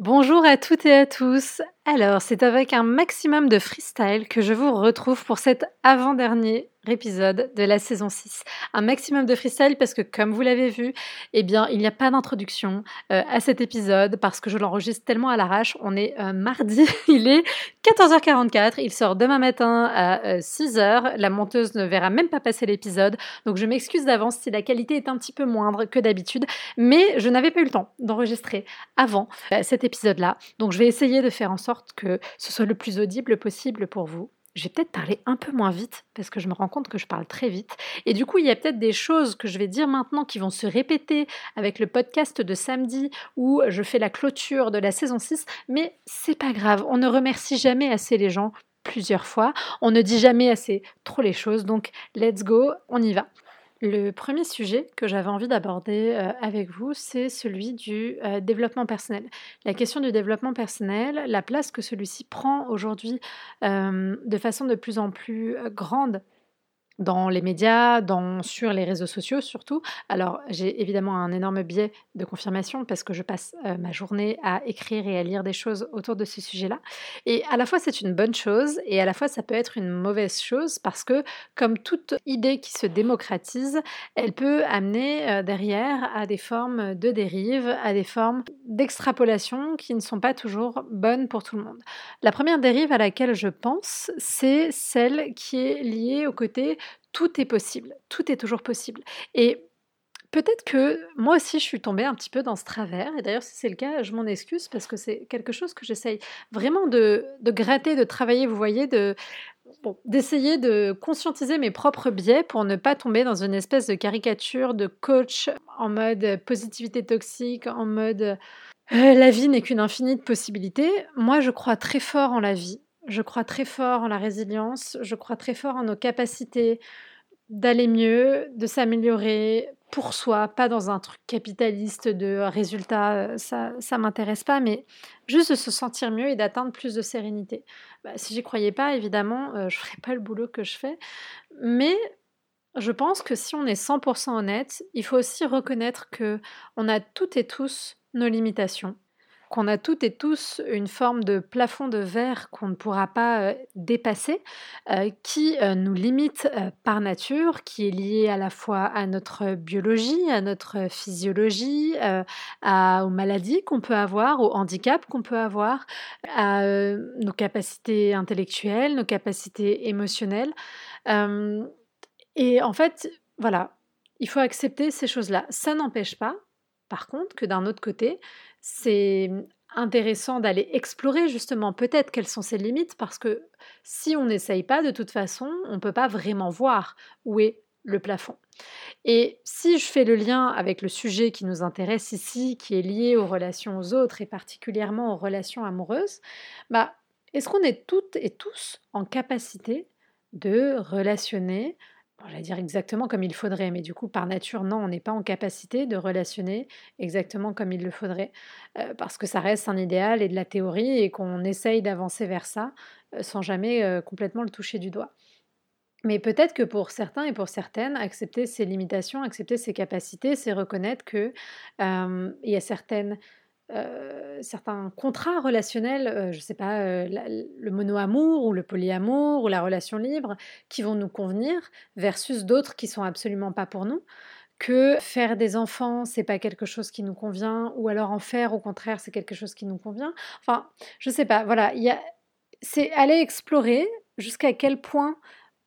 Bonjour à toutes et à tous. Alors, c'est avec un maximum de freestyle que je vous retrouve pour cet avant-dernier épisode de la saison 6. Un maximum de freestyle parce que comme vous l'avez vu, eh bien, il n'y a pas d'introduction euh, à cet épisode parce que je l'enregistre tellement à l'arrache. On est euh, mardi, il est 14h44, il sort demain matin à 6h. Euh, la monteuse ne verra même pas passer l'épisode. Donc je m'excuse d'avance si la qualité est un petit peu moindre que d'habitude, mais je n'avais pas eu le temps d'enregistrer avant cet épisode-là. Donc je vais essayer de faire en sorte que ce soit le plus audible possible pour vous je vais peut-être parler un peu moins vite parce que je me rends compte que je parle très vite. Et du coup, il y a peut-être des choses que je vais dire maintenant qui vont se répéter avec le podcast de samedi où je fais la clôture de la saison 6, mais c'est pas grave. On ne remercie jamais assez les gens plusieurs fois. On ne dit jamais assez trop les choses. Donc, let's go, on y va. Le premier sujet que j'avais envie d'aborder euh, avec vous, c'est celui du euh, développement personnel. La question du développement personnel, la place que celui-ci prend aujourd'hui euh, de façon de plus en plus grande dans les médias, dans, sur les réseaux sociaux surtout. Alors j'ai évidemment un énorme biais de confirmation parce que je passe euh, ma journée à écrire et à lire des choses autour de ce sujet-là. Et à la fois c'est une bonne chose et à la fois ça peut être une mauvaise chose parce que comme toute idée qui se démocratise, elle peut amener euh, derrière à des formes de dérive, à des formes d'extrapolation qui ne sont pas toujours bonnes pour tout le monde. La première dérive à laquelle je pense, c'est celle qui est liée au côté tout est possible, tout est toujours possible. Et peut-être que moi aussi je suis tombée un petit peu dans ce travers, et d'ailleurs si c'est le cas, je m'en excuse parce que c'est quelque chose que j'essaye vraiment de, gratter, de travailler, vous voyez, de, d'essayer de conscientiser mes propres biais pour ne pas tomber dans une espèce de caricature de coach en mode positivité toxique, en mode euh, la vie n'est qu'une infinie de possibilités. Moi je crois très fort en la vie je crois très fort en la résilience, je crois très fort en nos capacités d'aller mieux, de s'améliorer pour soi, pas dans un truc capitaliste de résultats, ça ça m'intéresse pas, mais juste de se sentir mieux et d'atteindre plus de sérénité. Bah, si j'y croyais pas, évidemment, euh, je ferais pas le boulot que je fais, mais je pense que si on est 100% honnête, il faut aussi reconnaître que on a toutes et tous nos limitations qu'on a toutes et tous une forme de plafond de verre qu'on ne pourra pas euh, dépasser, euh, qui euh, nous limite par nature, qui est lié à la fois à notre biologie, à notre physiologie, à, aux maladies qu'on peut avoir, aux handicaps qu'on peut avoir, à nos capacités intellectuelles, nos capacités émotionnelles. et en fait, voilà, il faut accepter ces choses-là. Ça n'empêche pas, par contre, que d'un autre côté, c'est intéressant d'aller explorer justement peut-être quelles sont ses limites parce que si on n'essaye pas, de toute façon, on ne peut pas vraiment voir où est le plafond. Et si je fais le lien avec le sujet qui nous intéresse ici, qui est lié aux relations aux autres et particulièrement aux relations amoureuses, bah, est-ce qu'on est toutes et tous en capacité de relationner j'allais dire exactement comme il faudrait, mais du coup, par nature, non, on n'est pas en capacité de relationner exactement comme il le faudrait, euh, parce que ça reste un idéal et de la théorie, et qu'on essaye d'avancer vers ça euh, sans jamais euh, complètement le toucher du doigt. Mais peut-être que pour certains et pour certaines, accepter ses limitations, accepter ses capacités, c'est reconnaître qu'il y a certaines euh, certains contrats relationnels, euh, je ne sais pas, euh, le mono-amour ou le polyamour ou la relation libre, qui vont nous convenir, versus d'autres qui sont absolument pas pour nous. Que faire des enfants, c'est pas quelque chose qui nous convient, ou alors en faire, au contraire, c'est quelque chose qui nous convient. Enfin, je sais pas, voilà, c'est aller explorer jusqu'à quel point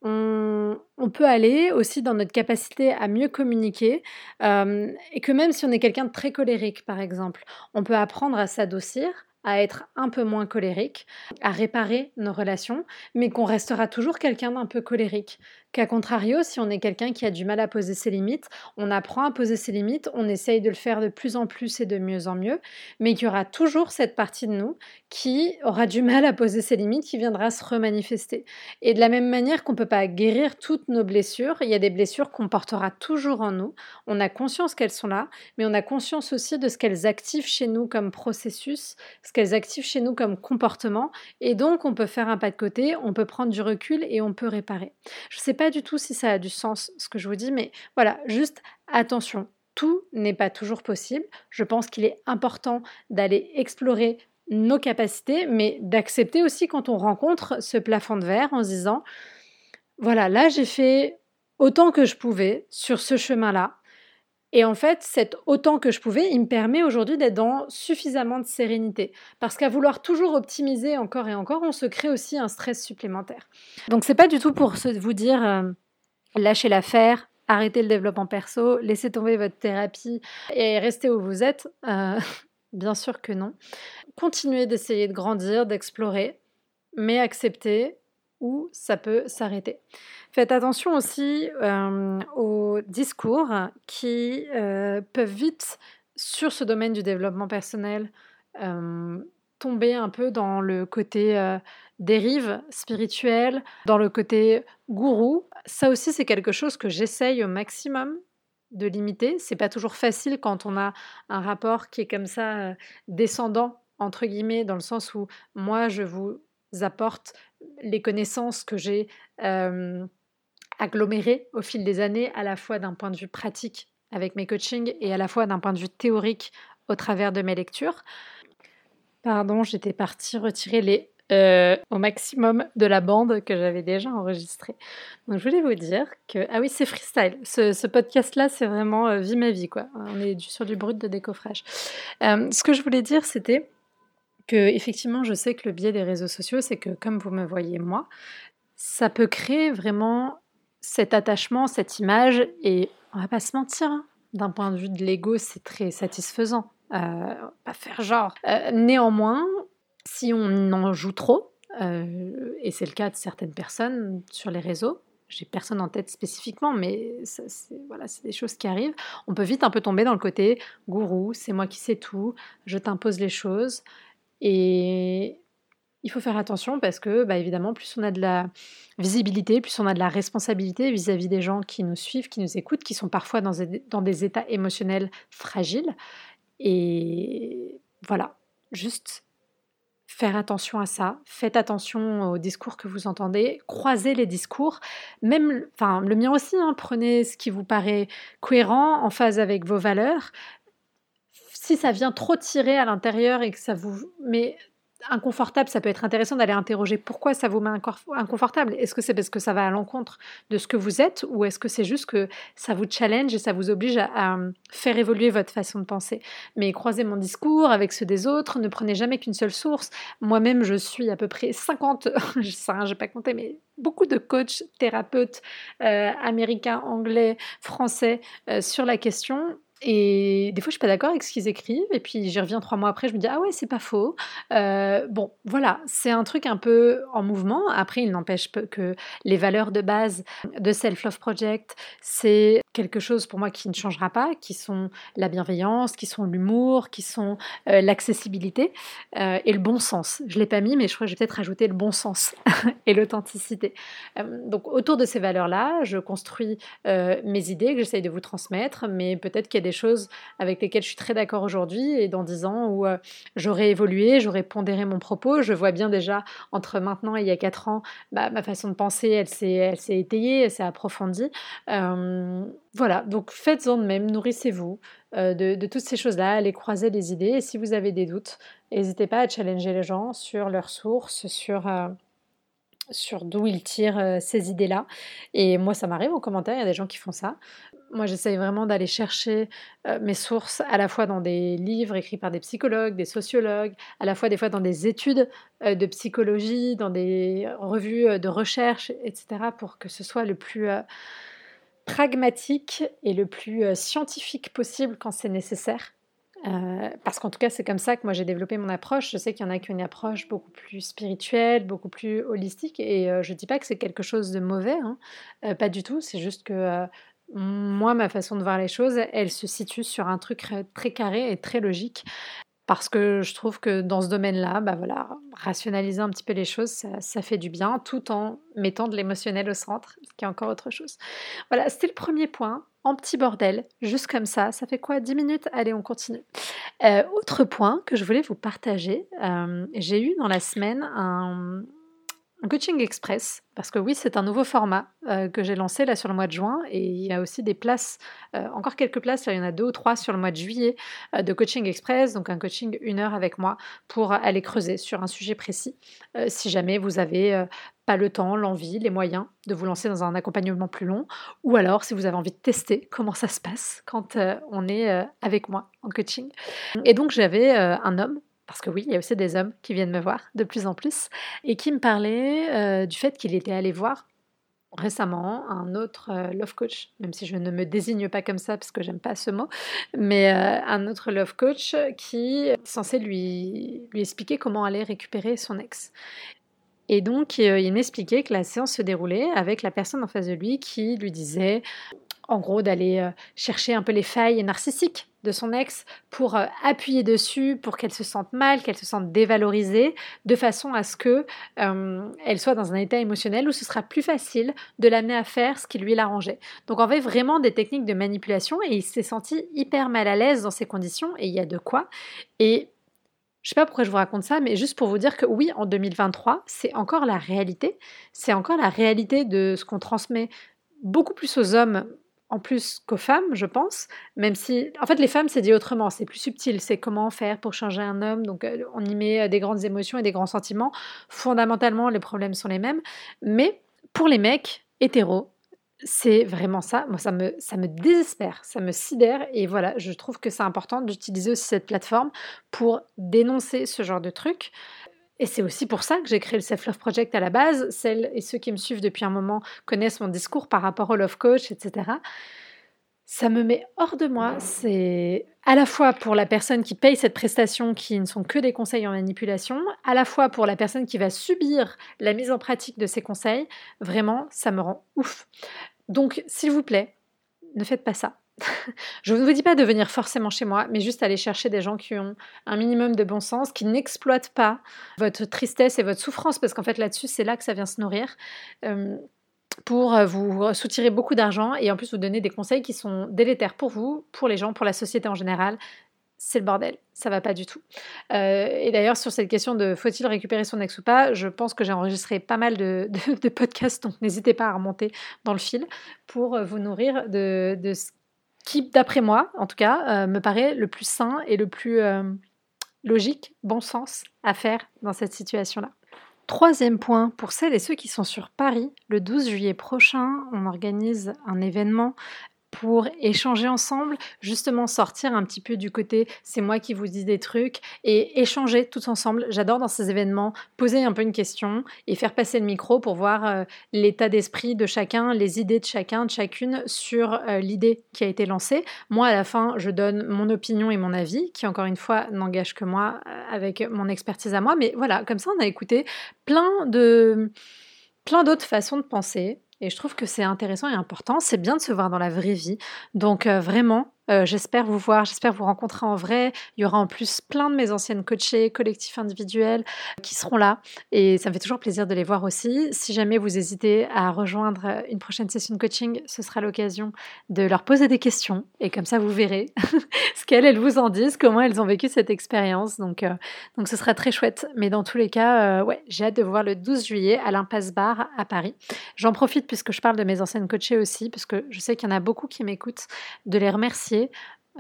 on, peut aller aussi dans notre capacité à mieux communiquer euh, et que même si on est quelqu'un de très colérique, par exemple, on peut apprendre à s'adoucir, à être un peu moins colérique, à réparer nos relations, mais qu'on restera toujours quelqu'un d'un peu colérique. Qu'à contrario, si on est quelqu'un qui a du mal à poser ses limites, on apprend à poser ses limites, on essaye de le faire de plus en plus et de mieux en mieux, mais qu'il y aura toujours cette partie de nous qui aura du mal à poser ses limites, qui viendra se remanifester. Et de la même manière qu'on ne peut pas guérir toutes nos blessures, il y a des blessures qu'on portera toujours en nous. On a conscience qu'elles sont là, mais on a conscience aussi de ce qu'elles activent chez nous comme processus, ce qu'elles activent chez nous comme comportement, et donc on peut faire un pas de côté, on peut prendre du recul et on peut réparer. Je sais pas du tout si ça a du sens ce que je vous dis, mais voilà, juste attention. tout n'est pas toujours possible. Je pense qu'il est important d'aller explorer nos capacités, mais d'accepter aussi quand on rencontre ce plafond de verre en se disant, voilà, là j'ai fait autant que je pouvais sur ce chemin-là. Et en fait, cet autant que je pouvais, il me permet aujourd'hui d'être dans suffisamment de sérénité. Parce qu'à vouloir toujours optimiser encore et encore, on se crée aussi un stress supplémentaire. Donc c'est pas du tout pour vous dire euh, lâchez l'affaire, arrêtez le développement perso, laissez tomber votre thérapie et restez où vous êtes. Euh, bien sûr que non. Continuez d'essayer de grandir, d'explorer, mais acceptez où ça peut s'arrêter. Faites attention aussi euh, aux discours qui euh, peuvent vite, sur ce domaine du développement personnel, euh, tomber un peu dans le côté dérive spirituelle, dans le côté gourou. Ça aussi, c'est quelque chose que j'essaye au maximum de limiter. C'est pas toujours facile quand on a un rapport qui est comme ça descendant entre guillemets, dans le sens où moi je vous apporte les connaissances que j'ai aggloméré au fil des années, à la fois d'un point de vue pratique avec mes coachings et à la fois d'un point de vue théorique au travers de mes lectures. Pardon, j'étais partie retirer les euh, au maximum de la bande que j'avais déjà enregistrée. Donc je voulais vous dire que ah oui c'est freestyle. Ce, podcast là c'est vraiment euh, vie ma vie quoi. On est sur du brut de décoffrage. Ce que je voulais dire c'était que effectivement je sais que le biais des réseaux sociaux c'est que comme vous me voyez moi, ça peut créer vraiment cet attachement, cette image, et on va pas se mentir, hein, d'un point de vue de l'ego, c'est très satisfaisant. Euh, pas faire genre. Euh, néanmoins, si on en joue trop, euh, et c'est le cas de certaines personnes sur les réseaux, j'ai personne en tête spécifiquement, mais c'est, voilà, c'est des choses qui arrivent. On peut vite un peu tomber dans le côté gourou, c'est moi qui sais tout, je t'impose les choses. Et il faut faire attention parce que, bah, évidemment, plus on a de la visibilité, plus on a de la responsabilité vis-à-vis des gens qui nous suivent, qui nous écoutent, qui sont parfois dans des, états émotionnels fragiles. Et voilà, juste faire attention à ça, faites attention aux discours que vous entendez, croisez les discours, même, enfin le mien aussi, hein, prenez ce qui vous paraît cohérent, en phase avec vos valeurs. Si ça vient trop tirer à l'intérieur et que ça vous met inconfortable, ça peut être intéressant d'aller interroger pourquoi ça vous met inconfortable. Est-ce que c'est parce que ça va à l'encontre de ce que vous êtes ou est-ce que c'est juste que ça vous challenge et ça vous oblige à, faire évoluer votre façon de penser? Mais croisez mon discours avec ceux des autres, ne prenez jamais qu'une seule source. Moi-même, je suis à peu près 50, je sais rien, j'ai pas compté, mais beaucoup de coachs, thérapeutes euh, américains, anglais, français euh, sur la question et des fois, je suis pas d'accord avec ce qu'ils écrivent. Et puis, j'y reviens trois mois après, je me dis, ah ouais, c'est pas faux. Euh, bon, voilà, c'est un truc un peu en mouvement. Après, il n'empêche que les valeurs de base de Self Love Project, c'est quelque chose pour moi qui ne changera pas, qui sont la bienveillance, qui sont l'humour, qui sont euh, l'accessibilité euh, et le bon sens. Je l'ai pas mis, mais je crois que j'ai peut-être rajouté le bon sens et l'authenticité. donc, autour de ces valeurs-là, je construis mes idées que j'essaye de vous transmettre, mais peut-être qu'il y a des choses avec lesquelles je suis très d'accord aujourd'hui et dans dix ans où euh, j'aurais évolué, j'aurais pondéré mon propos. Je vois bien déjà entre maintenant et il y a quatre ans, bah, ma façon de penser, elle s'est, étayée, elle s'est approfondie. Euh, voilà, donc faites-en de même, nourrissez-vous euh, de, de, toutes ces choses-là, allez croiser les idées et si vous avez des doutes, n'hésitez pas à challenger les gens sur leurs sources, sur sur d'où ils tirent ces idées-là. Et moi, ça m'arrive en commentaire, il y a des gens qui font ça. Moi, j'essaye vraiment d'aller chercher mes sources à la fois dans des livres écrits par des psychologues, des sociologues, à la fois des fois dans des études de psychologie, dans des revues de recherche, etc., pour que ce soit le plus pragmatique et le plus scientifique possible quand c'est nécessaire. Euh, parce qu'en tout cas, c'est comme ça que moi j'ai développé mon approche. Je sais qu'il y en a qui ont une approche beaucoup plus spirituelle, beaucoup plus holistique, et euh, je ne dis pas que c'est quelque chose de mauvais, hein. euh, pas du tout. C'est juste que moi, ma façon de voir les choses, elle se situe sur un truc très carré et très logique parce que je trouve que dans ce domaine-là, bah voilà, rationaliser un petit peu les choses, ça, fait du bien, tout en mettant de l'émotionnel au centre, ce qui est encore autre chose. Voilà, c'était le premier point, en petit bordel, juste comme ça. Ça fait quoi 10 minutes? Allez, on continue. Euh, autre point que je voulais vous partager, euh, j'ai eu dans la semaine un, coaching express, parce que oui, c'est un nouveau format euh, que j'ai lancé là sur le mois de juin, et il y a aussi des places, encore quelques places, il y en a deux ou trois sur le mois de juillet de coaching express, donc un coaching une heure avec moi pour aller creuser sur un sujet précis, si jamais vous avez pas le temps, l'envie, les moyens de vous lancer dans un accompagnement plus long, ou alors si vous avez envie de tester comment ça se passe quand on est avec moi en coaching. Et donc j'avais un homme parce que oui, il y a aussi des hommes qui viennent me voir de plus en plus, et qui me parlaient euh, du fait qu'il était allé voir récemment un autre euh, love coach, même si je ne me désigne pas comme ça parce que j'aime pas ce mot, mais euh, un autre love coach qui est censé lui, lui expliquer comment aller récupérer son ex. Et donc, il m'expliquait que la séance se déroulait avec la personne en face de lui qui lui disait en gros d'aller euh, chercher un peu les failles narcissiques de son ex pour euh, appuyer dessus, pour qu'elle se sente mal, qu'elle se sente dévalorisée, de façon à ce que euh, elle soit dans un état émotionnel où ce sera plus facile de l'amener à faire ce qui lui l'arrangeait. Donc en fait vraiment des techniques de manipulation et il s'est senti hyper mal à l'aise dans ces conditions et il y a de quoi. Et je sais pas pourquoi je vous raconte ça, mais juste pour vous dire que oui, en 2023, c'est encore la réalité. C'est encore la réalité de ce qu'on transmet beaucoup plus aux hommes en plus qu'aux femmes, je pense, même si, en fait, les femmes, c'est dit autrement, c'est plus subtil, c'est comment faire pour changer un homme, donc euh, on y met euh, des grandes émotions et des grands sentiments, fondamentalement, les problèmes sont les mêmes, mais pour les mecs hétéros, c'est vraiment ça, moi ça me, ça me désespère, ça me sidère, et voilà, je trouve que c'est important d'utiliser aussi cette plateforme pour dénoncer ce genre de trucs, et c'est aussi pour ça que j'ai créé le Self Love Project à la base. Celles et ceux qui me suivent depuis un moment connaissent mon discours par rapport au Love Coach, etc. Ça me met hors de moi. C'est à la fois pour la personne qui paye cette prestation qui ne sont que des conseils en manipulation, à la fois pour la personne qui va subir la mise en pratique de ces conseils. Vraiment, ça me rend ouf. Donc, s'il vous plaît, ne faites pas ça. je ne vous dis pas de venir forcément chez moi, mais juste aller chercher des gens qui ont un minimum de bon sens, qui n'exploitent pas votre tristesse et votre souffrance, parce qu'en fait là-dessus, c'est là que ça vient se nourrir. Euh, pour euh, vous soutirer beaucoup d'argent et en plus vous donner des conseils qui sont délétères pour vous, pour les gens, pour la société en général c'est le bordel, ça va pas du tout. Euh, et d'ailleurs, sur cette question de faut-il récupérer son ex ou pas, je pense que j'ai enregistré pas mal de, podcasts, donc n'hésitez pas à remonter dans le fil pour vous nourrir de, ce qui, d'après moi, en tout cas, euh, me paraît le plus sain et le plus euh, logique, bon sens à faire dans cette situation-là. Troisième point, pour celles et ceux qui sont sur Paris, le 12 juillet prochain, on organise un événement pour échanger ensemble, justement sortir un petit peu du côté c'est moi qui vous dis des trucs et échanger tous ensemble. J'adore dans ces événements poser un peu une question et faire passer le micro pour voir euh, l'état d'esprit de chacun, les idées de chacun, de chacune sur euh, l'idée qui a été lancée. Moi, à la fin, je donne mon opinion et mon avis, qui encore une fois n'engage que moi euh, avec mon expertise à moi. Mais voilà, comme ça, on a écouté plein de plein d'autres façons de penser, et je trouve que c'est intéressant et important. C'est bien de se voir dans la vraie vie. Donc euh, vraiment, euh, j'espère vous voir, j'espère vous rencontrer en vrai. Il y aura en plus plein de mes anciennes coachées, collectifs individuels qui seront là. Et ça me fait toujours plaisir de les voir aussi. Si jamais vous hésitez à rejoindre une prochaine session de coaching, ce sera l'occasion de leur poser des questions. Et comme ça, vous verrez ce qu'elles elles vous en disent, comment elles ont vécu cette expérience. Donc, euh, donc ce sera très chouette. Mais dans tous les cas, euh, ouais, j'ai hâte de vous voir le 12 juillet à l'Impasse Bar à Paris. J'en profite puisque je parle de mes anciennes coachées aussi, parce que je sais qu'il y en a beaucoup qui m'écoutent, de les remercier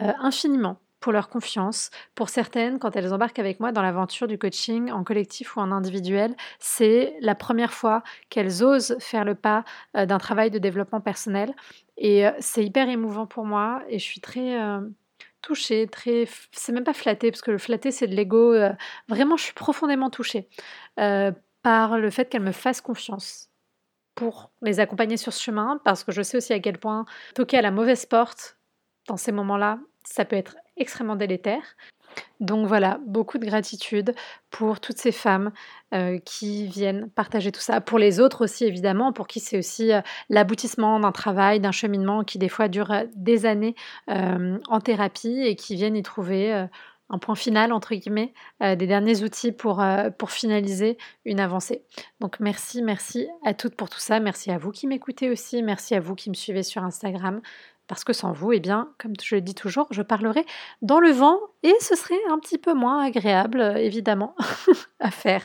euh, infiniment pour leur confiance. Pour certaines, quand elles embarquent avec moi dans l'aventure du coaching en collectif ou en individuel, c'est la première fois qu'elles osent faire le pas euh, d'un travail de développement personnel. Et euh, c'est hyper émouvant pour moi et je suis très touchée, très... C'est même pas flatté, parce que le flatter, c'est de l'ego. vraiment, je suis profondément touchée par le fait qu'elles me fassent confiance pour les accompagner sur ce chemin, parce que je sais aussi à quel point toquer à la mauvaise porte dans ces moments-là, ça peut être extrêmement délétère. Donc voilà, beaucoup de gratitude pour toutes ces femmes euh, qui viennent partager tout ça. Pour les autres aussi, évidemment, pour qui c'est aussi euh, l'aboutissement d'un travail, d'un cheminement qui des fois dure euh, des années en thérapie et qui viennent y trouver un point final, entre guillemets, des derniers outils pour, pour finaliser une avancée. Donc merci, merci à toutes pour tout ça. Merci à vous qui m'écoutez aussi. Merci à vous qui me suivez sur Instagram parce que sans vous, eh bien, comme je le dis toujours, je parlerai dans le vent et ce serait un petit peu moins agréable, évidemment, à faire.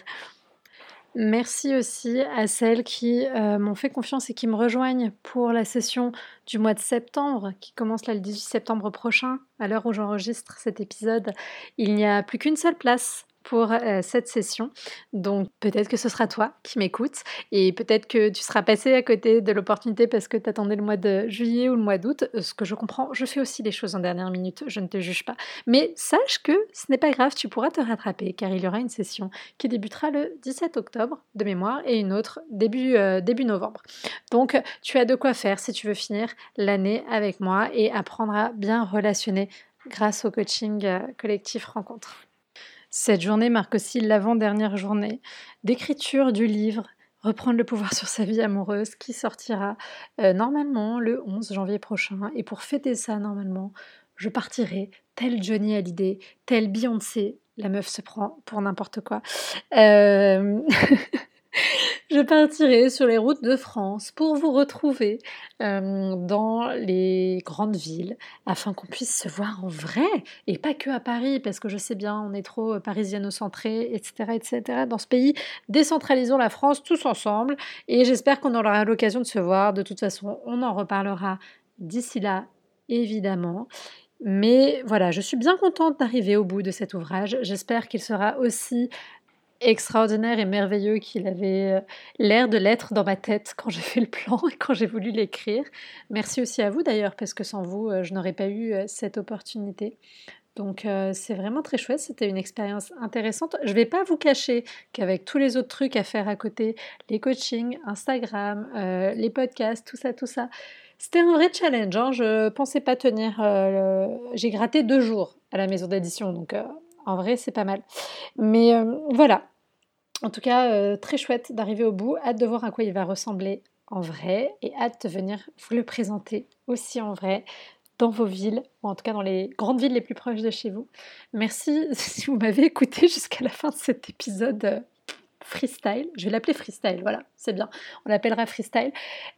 Merci aussi à celles qui euh, m'ont fait confiance et qui me rejoignent pour la session du mois de septembre, qui commence le 18 septembre prochain. À l'heure où j'enregistre cet épisode, il n'y a plus qu'une seule place pour euh, cette session. Donc peut-être que ce sera toi qui m'écoutes et peut-être que tu seras passé à côté de l'opportunité parce que tu attendais le mois de juillet ou le mois d'août. Euh, ce que je comprends, je fais aussi des choses en dernière minute, je ne te juge pas. Mais sache que ce n'est pas grave, tu pourras te rattraper car il y aura une session qui débutera le 17 octobre de mémoire et une autre début, euh, début novembre. Donc tu as de quoi faire si tu veux finir l'année avec moi et apprendre à bien relationner grâce au coaching collectif rencontre. Cette journée marque aussi l'avant-dernière journée d'écriture du livre Reprendre le pouvoir sur sa vie amoureuse qui sortira euh, normalement le 11 janvier prochain. Et pour fêter ça, normalement, je partirai tel Johnny Hallyday, tel Beyoncé. La meuf se prend pour n'importe quoi. Euh... je partirai sur les routes de France pour vous retrouver euh, dans les grandes villes afin qu'on puisse se voir en vrai et pas que à Paris parce que je sais bien on est trop euh, parisiano-centré etc etc dans ce pays décentralisons la France tous ensemble et j'espère qu'on aura l'occasion de se voir. De toute façon on en reparlera d'ici là évidemment. Mais voilà, je suis bien contente d'arriver au bout de cet ouvrage. J'espère qu'il sera aussi extraordinaire et merveilleux qu'il avait euh, l'air de l'être dans ma tête quand j'ai fait le plan et quand j'ai voulu l'écrire. Merci aussi à vous d'ailleurs, parce que sans vous, euh, je n'aurais pas eu euh, cette opportunité. Donc c'est vraiment très chouette, c'était une expérience intéressante. Je ne vais pas vous cacher qu'avec tous les autres trucs à faire à côté, les coachings, Instagram, les podcasts, tout ça, tout ça, c'était un vrai challenge. Hein. Je pensais pas tenir. J'ai gratté deux jours à la maison d'édition, donc en vrai, c'est pas mal. Mais euh, voilà. En tout cas, euh, très chouette d'arriver au bout. Hâte de voir à quoi il va ressembler en vrai et hâte de venir vous le présenter aussi en vrai dans vos villes, ou en tout cas dans les grandes villes les plus proches de chez vous. Merci si vous m'avez écouté jusqu'à la fin de cet épisode freestyle. Je vais l'appeler freestyle, voilà, c'est bien. On l'appellera freestyle.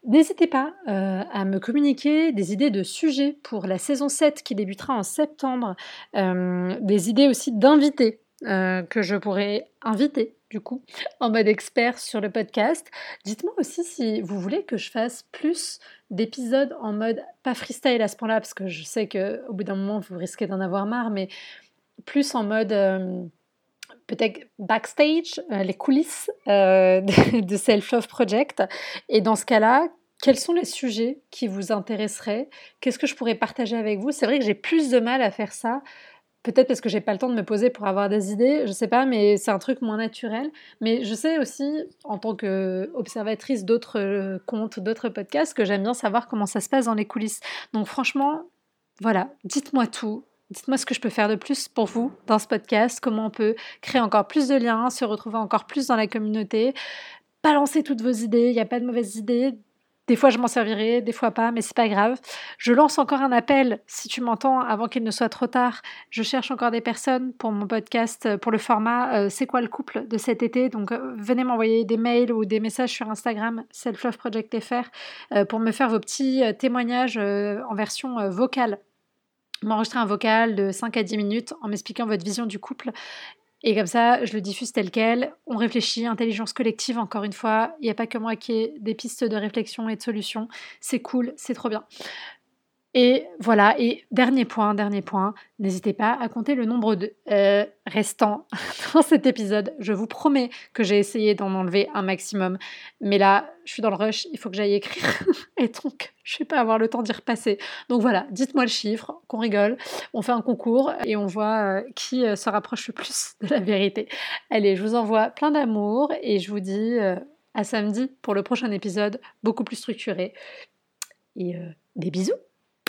N'hésitez pas euh, à me communiquer des idées de sujets pour la saison 7 qui débutera en septembre. Euh, des idées aussi d'invités euh, que je pourrais inviter du coup en mode expert sur le podcast. Dites-moi aussi si vous voulez que je fasse plus d'épisodes en mode pas freestyle à ce point-là parce que je sais que au bout d'un moment vous risquez d'en avoir marre mais plus en mode peut-être backstage, euh, les coulisses euh, de, Self Love Project. Et dans ce cas-là, quels sont les sujets qui vous intéresseraient? Qu'est-ce que je pourrais partager avec vous? C'est vrai que j'ai plus de mal à faire ça. Peut-être parce que j'ai pas le temps de me poser pour avoir des idées, je sais pas, mais c'est un truc moins naturel. Mais je sais aussi, en tant qu'observatrice d'autres euh, comptes, d'autres podcasts, que j'aime bien savoir comment ça se passe dans les coulisses. Donc franchement, voilà, dites-moi tout. Dites-moi ce que je peux faire de plus pour vous dans ce podcast, comment on peut créer encore plus de liens, se retrouver encore plus dans la communauté. Balancez toutes vos idées, il n'y a pas de mauvaises idées. Des fois, je m'en servirai, des fois pas, mais c'est pas grave. Je lance encore un appel, si tu m'entends, avant qu'il ne soit trop tard. Je cherche encore des personnes pour mon podcast, pour le format euh, C'est quoi le couple de cet été? Donc, euh, venez m'envoyer des mails ou des messages sur Instagram, selfloveprojectfr, euh, pour me faire vos petits témoignages en version vocale m'enregistrer un vocal de 5 à 10 minutes en m'expliquant votre vision du couple. Et comme ça, je le diffuse tel quel. On réfléchit, intelligence collective, encore une fois. Il n'y a pas que moi qui ai des pistes de réflexion et de solutions. C'est cool, c'est trop bien. Et voilà, et dernier point, dernier point, n'hésitez pas à compter le nombre de euh, restants dans cet épisode. Je vous promets que j'ai essayé d'en enlever un maximum, mais là, je suis dans le rush, il faut que j'aille écrire, et donc je ne vais pas avoir le temps d'y repasser. Donc voilà, dites-moi le chiffre, qu'on rigole, on fait un concours et on voit euh, qui euh, se rapproche le plus de la vérité. Allez, je vous envoie plein d'amour et je vous dis à samedi pour le prochain épisode, beaucoup plus structuré. Et des bisous